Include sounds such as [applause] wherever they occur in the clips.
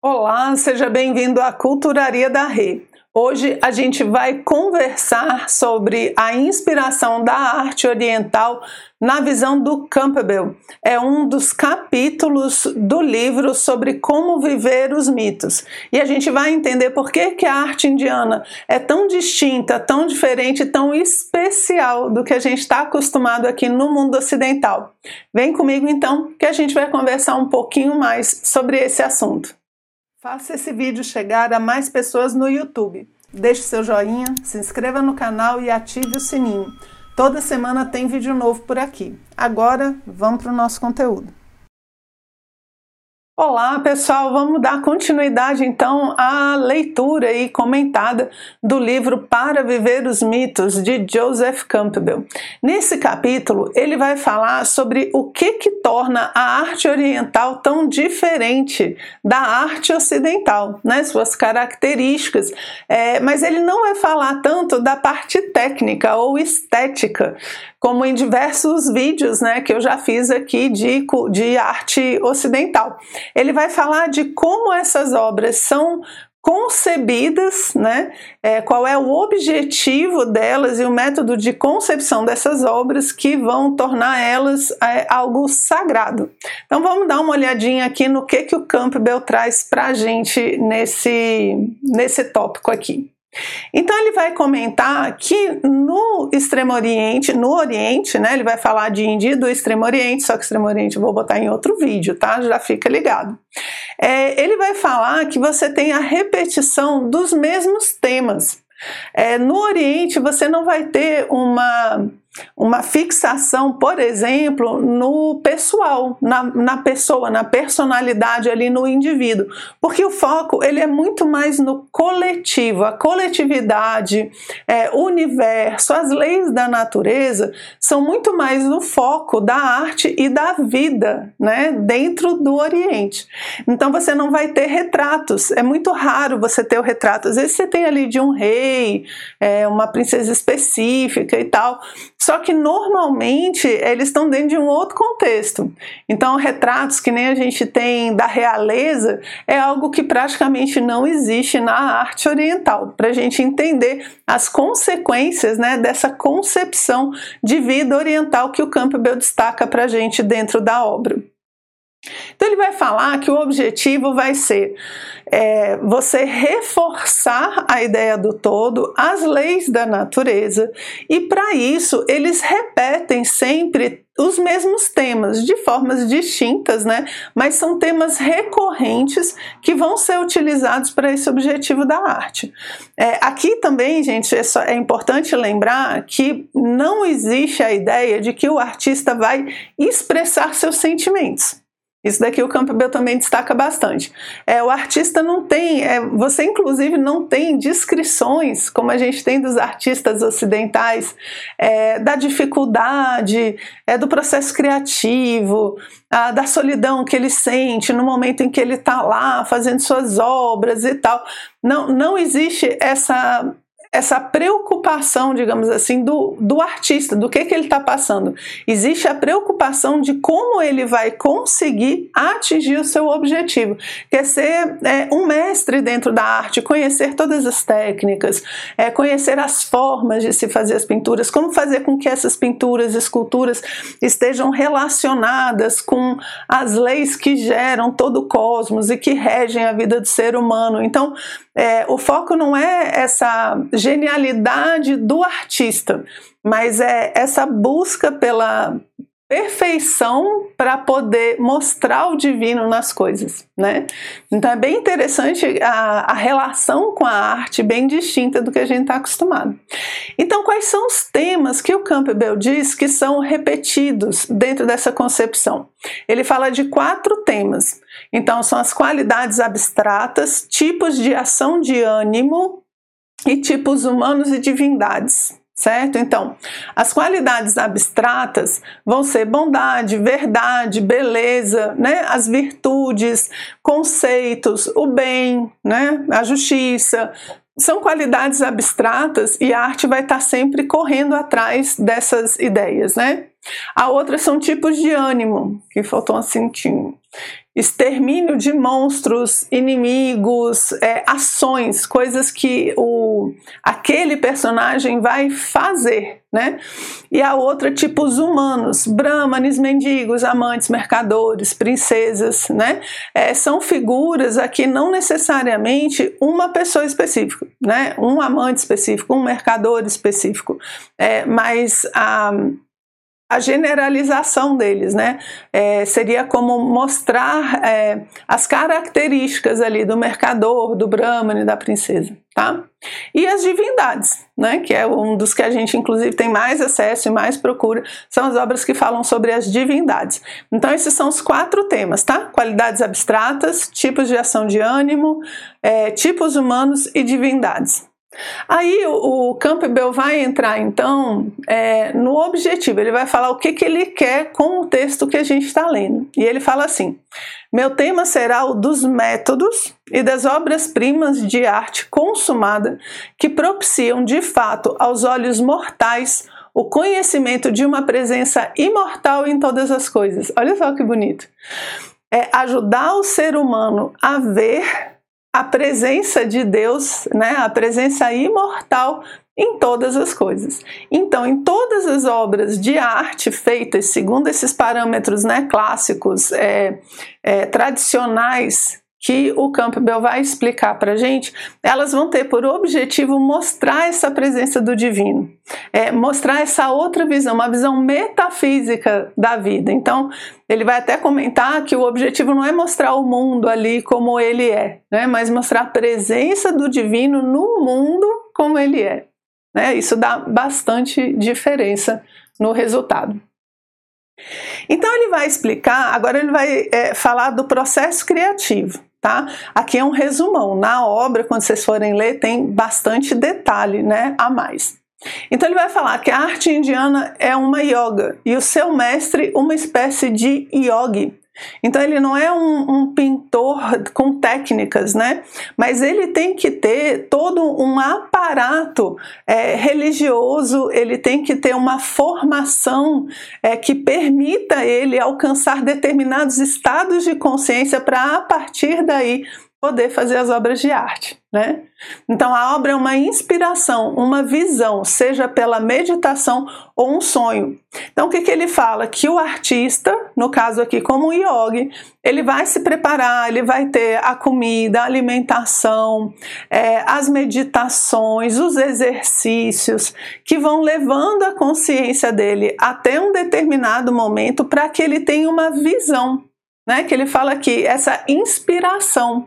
Olá, seja bem-vindo à Culturaria da Rê. Hoje a gente vai conversar sobre a inspiração da arte oriental na visão do Campbell. É um dos capítulos do livro sobre como viver os mitos. E a gente vai entender por que, que a arte indiana é tão distinta, tão diferente, tão especial do que a gente está acostumado aqui no mundo ocidental. Vem comigo então que a gente vai conversar um pouquinho mais sobre esse assunto. Faça esse vídeo chegar a mais pessoas no YouTube. Deixe seu joinha, se inscreva no canal e ative o sininho. Toda semana tem vídeo novo por aqui. Agora, vamos para o nosso conteúdo. Olá pessoal, vamos dar continuidade então à leitura e comentada do livro Para Viver os Mitos de Joseph Campbell. Nesse capítulo, ele vai falar sobre o que, que torna a arte oriental tão diferente da arte ocidental, né? suas características, é, mas ele não vai falar tanto da parte técnica ou estética como em diversos vídeos né, que eu já fiz aqui de, de arte ocidental. Ele vai falar de como essas obras são concebidas, né? É, qual é o objetivo delas e o método de concepção dessas obras que vão tornar elas é, algo sagrado. Então vamos dar uma olhadinha aqui no que, que o Campbell traz para a gente nesse, nesse tópico aqui. Então ele vai comentar que no Extremo Oriente, no Oriente, né, ele vai falar de Índia e do Extremo Oriente, só que Extremo Oriente eu vou botar em outro vídeo, tá? Já fica ligado. É, ele vai falar que você tem a repetição dos mesmos temas. É, no Oriente você não vai ter uma uma fixação, por exemplo, no pessoal, na, na, pessoa, na personalidade ali no indivíduo, porque o foco ele é muito mais no coletivo, a coletividade, é, o universo, as leis da natureza são muito mais no foco da arte e da vida, né, dentro do Oriente. Então você não vai ter retratos, é muito raro você ter o retrato. Às vezes você tem ali de um rei, é, uma princesa específica e tal. Só que normalmente eles estão dentro de um outro contexto. Então, retratos que nem a gente tem da realeza é algo que praticamente não existe na arte oriental, para a gente entender as consequências né, dessa concepção de vida oriental que o Campbell destaca para a gente dentro da obra. Então ele vai falar que o objetivo vai ser é, você reforçar a ideia do todo, as leis da natureza, e para isso eles repetem sempre os mesmos temas de formas distintas, né? Mas são temas recorrentes que vão ser utilizados para esse objetivo da arte. É, aqui também, gente, é, só, é importante lembrar que não existe a ideia de que o artista vai expressar seus sentimentos. Isso daqui o Campbell também destaca bastante. É, o artista não tem, é, você inclusive não tem descrições, como a gente tem dos artistas ocidentais, é, da dificuldade, é, do processo criativo, a, da solidão que ele sente no momento em que ele está lá fazendo suas obras e tal. Não, não existe essa essa preocupação, digamos assim, do, do artista, do que, que ele está passando. Existe a preocupação de como ele vai conseguir atingir o seu objetivo, que é ser é, um mestre dentro da arte, conhecer todas as técnicas, é, conhecer as formas de se fazer as pinturas, como fazer com que essas pinturas, esculturas estejam relacionadas com as leis que geram todo o cosmos e que regem a vida do ser humano. Então, é, o foco não é essa genialidade do artista, mas é essa busca pela perfeição para poder mostrar o divino nas coisas, né? Então é bem interessante a, a relação com a arte, bem distinta do que a gente está acostumado. Então, quais são os temas que o Campbell diz que são repetidos dentro dessa concepção? Ele fala de quatro temas. Então, são as qualidades abstratas, tipos de ação de ânimo e tipos humanos e divindades certo? Então, as qualidades abstratas vão ser bondade, verdade, beleza, né? As virtudes, conceitos, o bem, né? A justiça. São qualidades abstratas e a arte vai estar sempre correndo atrás dessas ideias, né? A outra são tipos de ânimo, que faltou um cintinho. Extermínio de monstros, inimigos, é, ações, coisas que o, aquele personagem vai fazer, né? E a outra, tipos humanos, brahmanes, mendigos, amantes, mercadores, princesas, né? É, são figuras aqui não necessariamente uma pessoa específica, né? Um amante específico, um mercador específico, é, mas a a generalização deles, né? É, seria como mostrar é, as características ali do mercador, do Brahman e da princesa, tá? E as divindades, né? Que é um dos que a gente inclusive tem mais acesso e mais procura, são as obras que falam sobre as divindades. Então esses são os quatro temas, tá? Qualidades abstratas, tipos de ação de ânimo, é, tipos humanos e divindades. Aí o, Campbell vai entrar então é, no objetivo, ele vai falar o que, que ele quer com o texto que a gente está lendo. E ele fala assim: meu tema será o dos métodos e das obras-primas de arte consumada que propiciam de fato aos olhos mortais o conhecimento de uma presença imortal em todas as coisas. Olha só que bonito. É ajudar o ser humano a ver a presença de Deus, né, a presença imortal em todas as coisas. Então, em todas as obras de arte feitas segundo esses parâmetros né, clássicos, é, é, tradicionais, que o Campbell vai explicar para a gente, elas vão ter por objetivo mostrar essa presença do divino, é, mostrar essa outra visão, uma visão metafísica da vida. Então, ele vai até comentar que o objetivo não é mostrar o mundo ali como ele é, né, mas mostrar a presença do divino no mundo como ele é. Né? Isso dá bastante diferença no resultado. Então ele vai explicar, agora ele vai é, falar do processo criativo tá? Aqui é um resumão. Na obra, quando vocês forem ler, tem bastante detalhe, né, a mais. Então ele vai falar que a arte indiana é uma yoga e o seu mestre uma espécie de yogi. Então ele não é um, um, pintor com técnicas, né? Mas ele tem que ter todo um aparato é, religioso, ele tem que ter uma formação é, que permita ele alcançar determinados estados de consciência para a partir daí poder fazer as obras de arte, né? Então a obra é uma inspiração, uma visão, seja pela meditação ou um sonho. Então o que, que ele fala? Que o artista, no caso aqui como o yogi, ele vai se preparar, ele vai ter a comida, a alimentação, é, as meditações, os exercícios que vão levando a consciência dele até um determinado momento para que ele tenha uma visão, né? Que ele fala aqui essa inspiração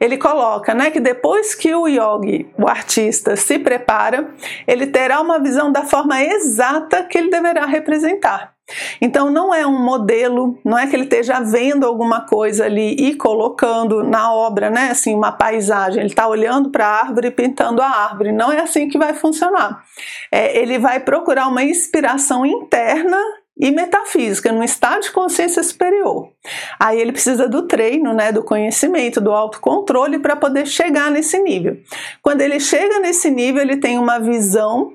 ele coloca né, que depois que o yogi, o artista, se prepara, ele terá uma visão da forma exata que ele deverá representar. Então não é um modelo, não é que ele esteja vendo alguma coisa ali e colocando na obra, né, assim, uma paisagem. Ele está olhando para a árvore e pintando a árvore. Não é assim que vai funcionar. É, ele vai procurar uma inspiração interna e metafísica, num estado de consciência superior. Aí ele precisa do treino, né, do conhecimento, do autocontrole para poder chegar nesse nível. Quando ele chega nesse nível, ele tem uma visão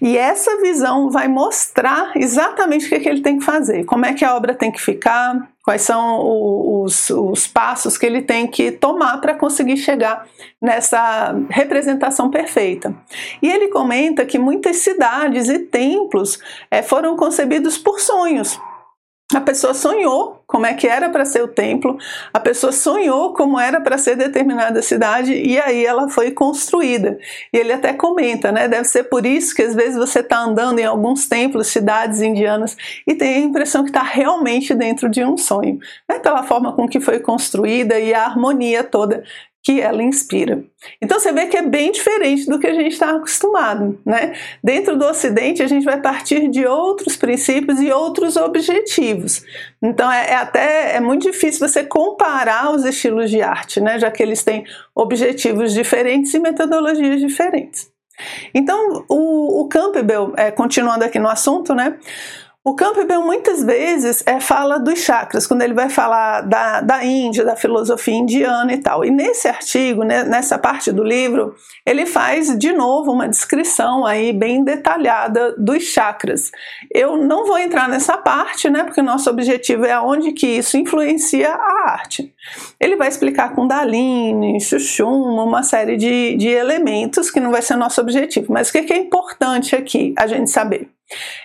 e essa visão vai mostrar exatamente o que, é que ele tem que fazer, como é que a obra tem que ficar, quais são os, os passos que ele tem que tomar para conseguir chegar nessa representação perfeita. E ele comenta que muitas cidades e templos é, foram concebidos por sonhos. A pessoa sonhou como é que era para ser o templo, a pessoa sonhou como era para ser determinada cidade e aí ela foi construída. E ele até comenta, né? Deve ser por isso que às vezes você está andando em alguns templos, cidades indianas e tem a impressão que está realmente dentro de um sonho. Né? Pela forma com que foi construída e a harmonia toda que ela inspira. Então você vê que é bem diferente do que a gente está acostumado, né? Dentro do Ocidente a gente vai partir de outros princípios e outros objetivos. Então é, é, até é muito difícil você comparar os estilos de arte, né? Já que eles têm objetivos diferentes e metodologias diferentes. Então o, o Campbell, é, continuando aqui no assunto, né? O Campbell muitas vezes é, fala dos chakras, quando ele vai falar da, da Índia, da filosofia indiana e tal. E nesse artigo, né, nessa parte do livro, ele faz de novo uma descrição aí bem detalhada dos chakras. Eu não vou entrar nessa parte, né, porque o nosso objetivo é aonde que isso influencia a arte. Ele vai explicar com Daline, Chuchum, uma série de, de elementos que não vai ser nosso objetivo. Mas o que é importante aqui a gente saber?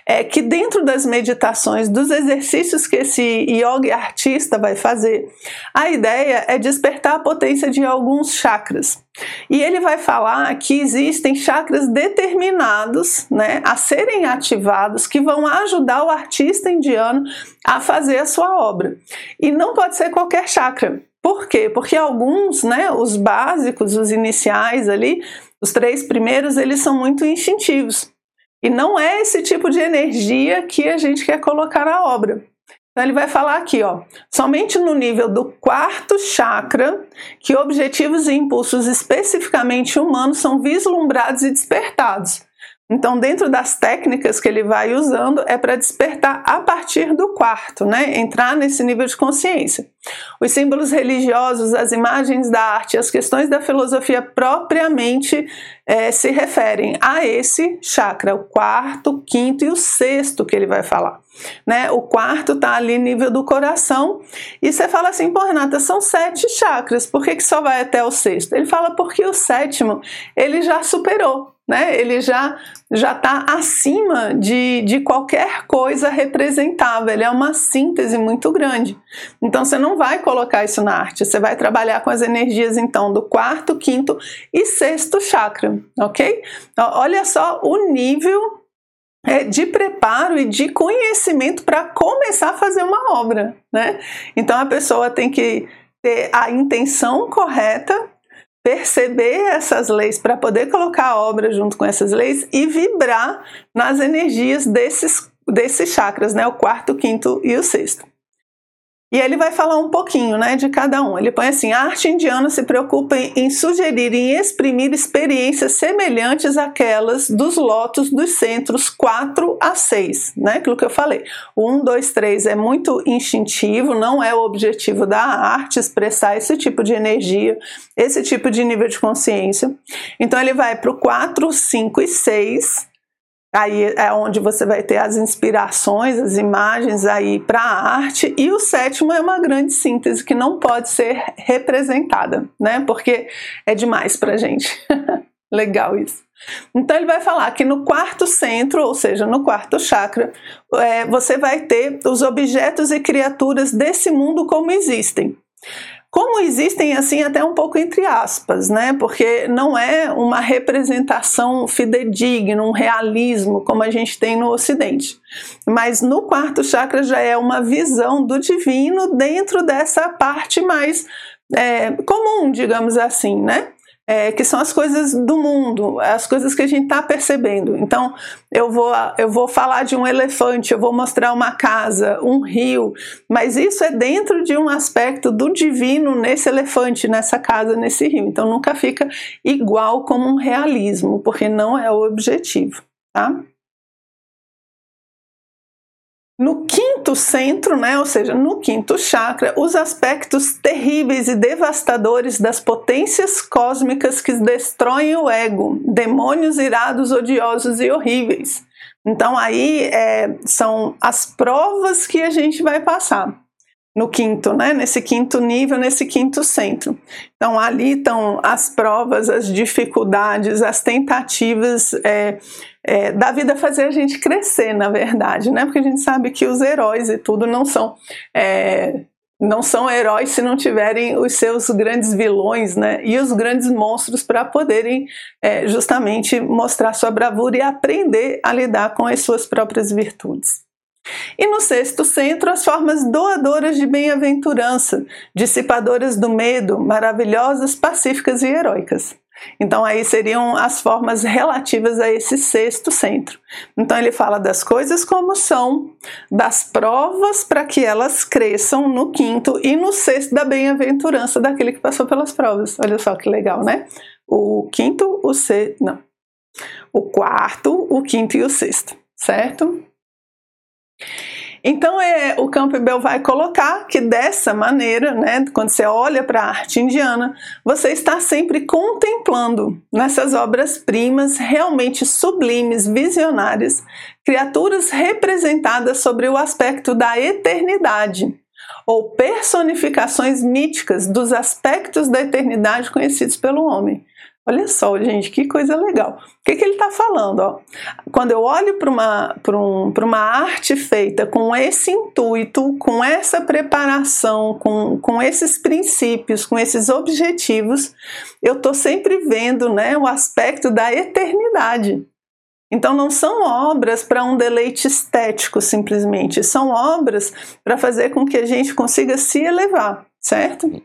É que dentro das meditações, dos exercícios que esse yoga artista vai fazer, a ideia é despertar a potência de alguns chakras. E ele vai falar que existem chakras determinados né, a serem ativados que vão ajudar o artista indiano a fazer a sua obra. E não pode ser qualquer chakra. Por quê? Porque alguns, né, os básicos, os iniciais ali, os três primeiros, eles são muito instintivos. E não é esse tipo de energia que a gente quer colocar na obra. Então ele vai falar aqui, ó, somente no nível do quarto chakra que objetivos e impulsos especificamente humanos são vislumbrados e despertados. Então, dentro das técnicas que ele vai usando, é para despertar a partir do quarto, né? Entrar nesse nível de consciência. Os símbolos religiosos, as imagens da arte, as questões da filosofia propriamente é, se referem a esse chakra, o quarto, o quinto e o sexto que ele vai falar. Né? O quarto está ali nível do coração e você fala assim, pô Renata, são sete chakras, por que, que só vai até o sexto? Ele fala porque o sétimo ele já superou, né? Ele já já está acima de, de qualquer coisa representável. Ele é uma síntese muito grande. Então você não vai colocar isso na arte. Você vai trabalhar com as energias então do quarto, quinto e sexto chakra, ok? Então, olha só o nível é, de preparo e de conhecimento para começar a fazer uma obra, né? Então a pessoa tem que ter a intenção correta perceber essas leis para poder colocar a obra junto com essas leis e vibrar nas energias desses, desses chakras, né? O quarto, o quinto e o sexto. E ele vai falar um pouquinho né, de cada um. Ele põe assim: a arte indiana se preocupa em, em sugerir e exprimir experiências semelhantes àquelas dos lotos dos centros 4 a 6, né? Aquilo que eu falei. O 1, 2, 3 é muito instintivo, não é o objetivo da arte expressar esse tipo de energia, esse tipo de nível de consciência. Então ele vai para o 4, 5 e 6 Aí é onde você vai ter as inspirações, as imagens aí para a arte. E o sétimo é uma grande síntese que não pode ser representada, né? Porque é demais para gente. [laughs] Legal isso. Então ele vai falar que no quarto centro, ou seja, no quarto chakra, é, você vai ter os objetos e criaturas desse mundo como existem. Como existem assim até um pouco entre aspas, né? Porque não é uma representação fidedigna, um realismo como a gente tem no Ocidente. Mas no quarto chakra já é uma visão do divino dentro dessa parte mais é, comum, digamos assim, né? É, que são as coisas do mundo, as coisas que a gente está percebendo. Então, eu vou, eu vou falar de um elefante, eu vou mostrar uma casa, um rio, mas isso é dentro de um aspecto do divino nesse elefante, nessa casa, nesse rio. Então, nunca fica igual como um realismo, porque não é o objetivo, tá? No quinto centro, né, ou seja, no quinto chakra, os aspectos terríveis e devastadores das potências cósmicas que destroem o ego, demônios irados, odiosos e horríveis. Então, aí é, são as provas que a gente vai passar no quinto, né? Nesse quinto nível, nesse quinto centro. Então ali estão as provas, as dificuldades, as tentativas é, é, da vida fazer a gente crescer, na verdade, né? Porque a gente sabe que os heróis e tudo não são é, não são heróis se não tiverem os seus grandes vilões, né? E os grandes monstros para poderem é, justamente mostrar sua bravura e aprender a lidar com as suas próprias virtudes. E no sexto centro, as formas doadoras de bem-aventurança, dissipadoras do medo, maravilhosas, pacíficas e heróicas. Então, aí seriam as formas relativas a esse sexto centro. Então, ele fala das coisas como são, das provas para que elas cresçam no quinto e no sexto da bem-aventurança daquele que passou pelas provas. Olha só que legal, né? O quinto, o sexto, não. O quarto, o quinto e o sexto, certo? Então é, o Campbell vai colocar que dessa maneira, né, quando você olha para a arte indiana, você está sempre contemplando nessas obras-primas realmente sublimes, visionárias, criaturas representadas sobre o aspecto da eternidade ou personificações míticas dos aspectos da eternidade conhecidos pelo homem. Olha só, gente, que coisa legal. O que, que ele está falando? Ó? Quando eu olho para uma, um, uma arte feita com esse intuito, com essa preparação, com, com esses princípios, com esses objetivos, eu estou sempre vendo né, o aspecto da eternidade. Então, não são obras para um deleite estético simplesmente, são obras para fazer com que a gente consiga se elevar, certo?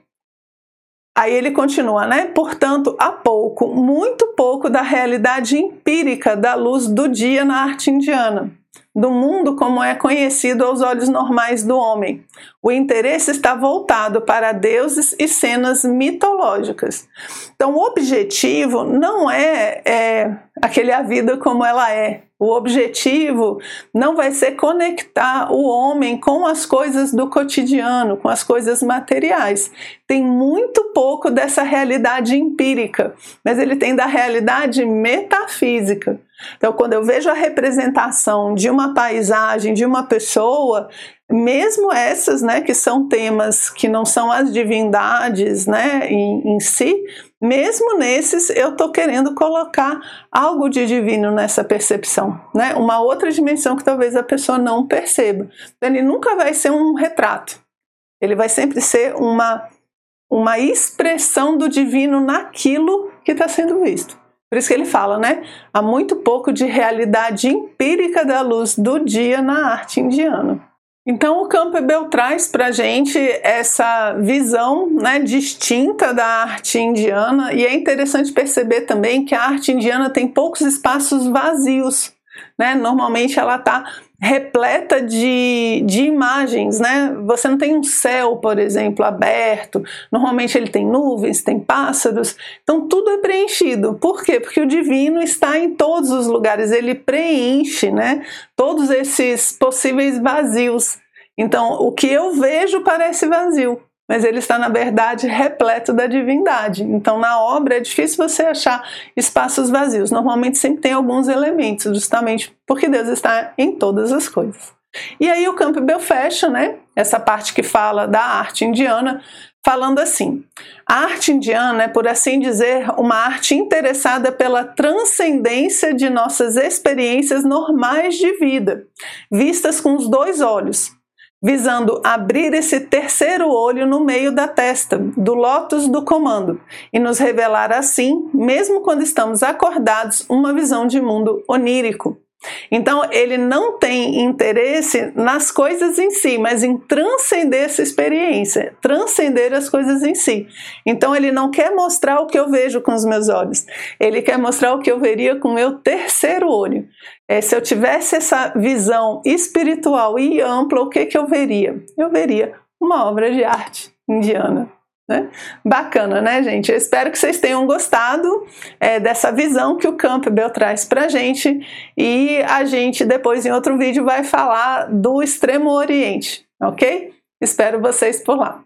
Aí ele continua, né? Portanto, há pouco, muito pouco da realidade empírica da luz do dia na arte indiana, do mundo como é conhecido aos olhos normais do homem. O interesse está voltado para deuses e cenas mitológicas. Então, o objetivo não é, é aquele a vida como ela é, o objetivo não vai ser conectar o homem com as coisas do cotidiano, com as coisas materiais. Tem muito pouco dessa realidade empírica, mas ele tem da realidade metafísica. Então, quando eu vejo a representação de uma paisagem, de uma pessoa, mesmo essas, né, que são temas que não são as divindades, né, em, em si, mesmo nesses eu estou querendo colocar algo de divino nessa percepção, né, uma outra dimensão que talvez a pessoa não perceba. Ele nunca vai ser um retrato, ele vai sempre ser uma uma expressão do divino naquilo que está sendo visto. Por isso que ele fala, né? Há muito pouco de realidade empírica da luz do dia na arte indiana. Então, o Campbell traz para gente essa visão né, distinta da arte indiana, e é interessante perceber também que a arte indiana tem poucos espaços vazios. Né? Normalmente ela está repleta de, de imagens, né? Você não tem um céu, por exemplo, aberto. Normalmente ele tem nuvens, tem pássaros. Então tudo é preenchido. Por quê? Porque o divino está em todos os lugares. Ele preenche, né? Todos esses possíveis vazios. Então o que eu vejo parece vazio mas ele está, na verdade, repleto da divindade. Então, na obra é difícil você achar espaços vazios. Normalmente sempre tem alguns elementos, justamente porque Deus está em todas as coisas. E aí o Campbell fecha, né? Essa parte que fala da arte indiana, falando assim: a arte indiana é, por assim dizer, uma arte interessada pela transcendência de nossas experiências normais de vida, vistas com os dois olhos, visando abrir esse terceiro olho no meio da testa, do lótus do comando, e nos revelar assim, mesmo quando estamos acordados, uma visão de mundo onírico. Então, ele não tem interesse nas coisas em si, mas em transcender essa experiência, transcender as coisas em si. Então, ele não quer mostrar o que eu vejo com os meus olhos, ele quer mostrar o que eu veria com o meu terceiro olho. É, se eu tivesse essa visão espiritual e ampla, o que, que eu veria? Eu veria uma obra de arte indiana. Né? Bacana, né, gente? Eu espero que vocês tenham gostado é, dessa visão que o Campbell traz pra gente e a gente depois em outro vídeo vai falar do Extremo Oriente, ok? Espero vocês por lá.